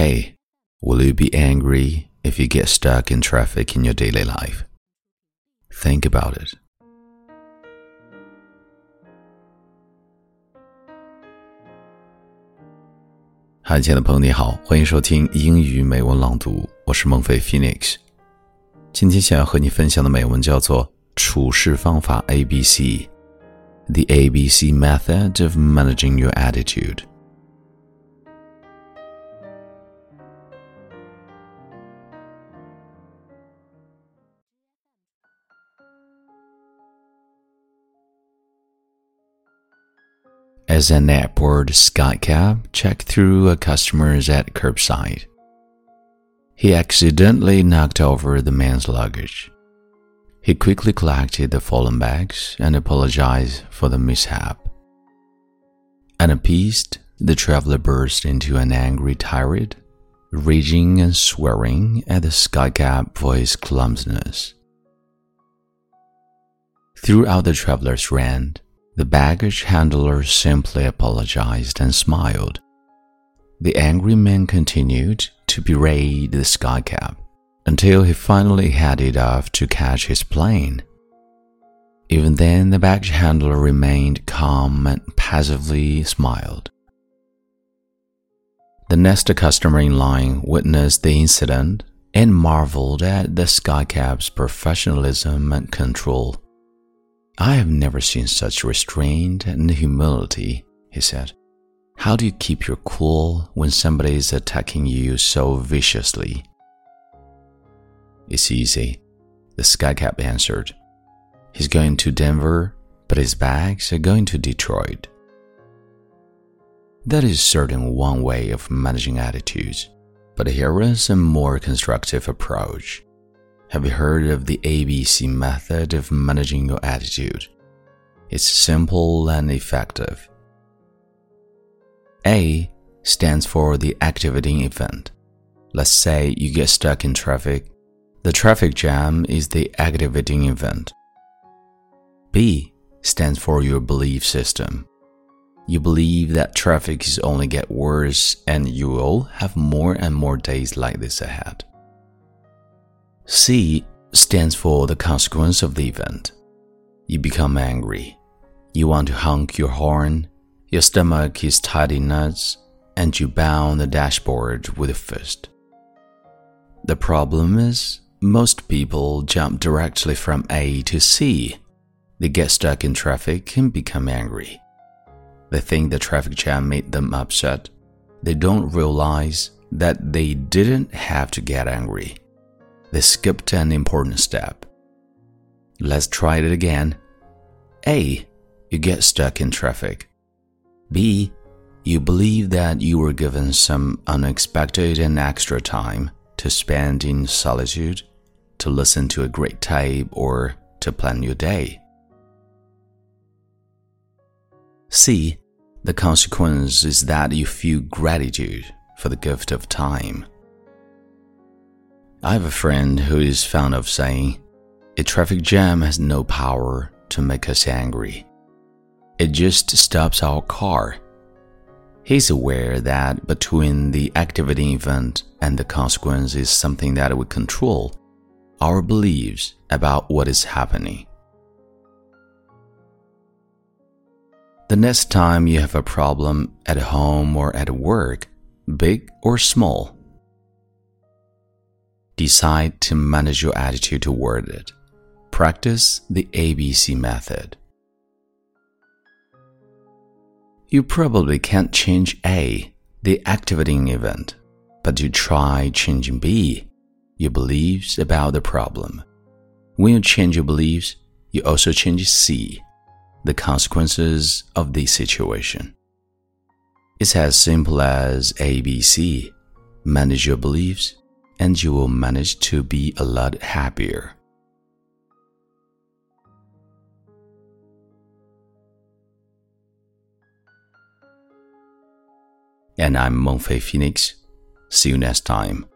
Hey, will you be angry if you get stuck in traffic in your daily life? Think about it. 嗨，亲爱的朋友，你好，欢迎收听英语美文朗读，我是孟飞 Phoenix。今天想要和你分享的美文叫做《处事方法 ABC》，The ABC Method of Managing Your Attitude。As an airport skycap checked through a customer's at curbside. He accidentally knocked over the man's luggage. He quickly collected the fallen bags and apologized for the mishap. Unappeased, the traveler burst into an angry tirade, raging and swearing at the skycap for his clumsiness. Throughout the traveler's rant, the baggage handler simply apologized and smiled. The angry man continued to berate the skycap until he finally headed off to catch his plane. Even then, the baggage handler remained calm and passively smiled. The next customer in line witnessed the incident and marveled at the skycap's professionalism and control. I have never seen such restraint and humility, he said. How do you keep your cool when somebody is attacking you so viciously? It's easy, the skycap answered. He's going to Denver, but his bags are going to Detroit. That is certain one way of managing attitudes, but here is a more constructive approach. Have you heard of the ABC method of managing your attitude? It's simple and effective. A stands for the activating event. Let's say you get stuck in traffic. The traffic jam is the activating event. B stands for your belief system. You believe that traffic is only get worse and you will have more and more days like this ahead. C stands for the consequence of the event. You become angry. You want to honk your horn. Your stomach is tied in knots, and you pound the dashboard with a fist. The problem is, most people jump directly from A to C. They get stuck in traffic and become angry. They think the traffic jam made them upset. They don't realize that they didn't have to get angry they skipped an important step. Let's try it again. A. You get stuck in traffic. B. You believe that you were given some unexpected and extra time to spend in solitude, to listen to a great tape, or to plan your day. C. The consequence is that you feel gratitude for the gift of time. I have a friend who is fond of saying, a traffic jam has no power to make us angry. It just stops our car. He's aware that between the activating event and the consequence is something that we control our beliefs about what is happening. The next time you have a problem at home or at work, big or small, Decide to manage your attitude toward it. Practice the ABC method. You probably can't change A, the activating event, but you try changing B, your beliefs about the problem. When you change your beliefs, you also change C, the consequences of the situation. It's as simple as ABC. Manage your beliefs, and you will manage to be a lot happier. And I'm Mengfei Phoenix. See you next time.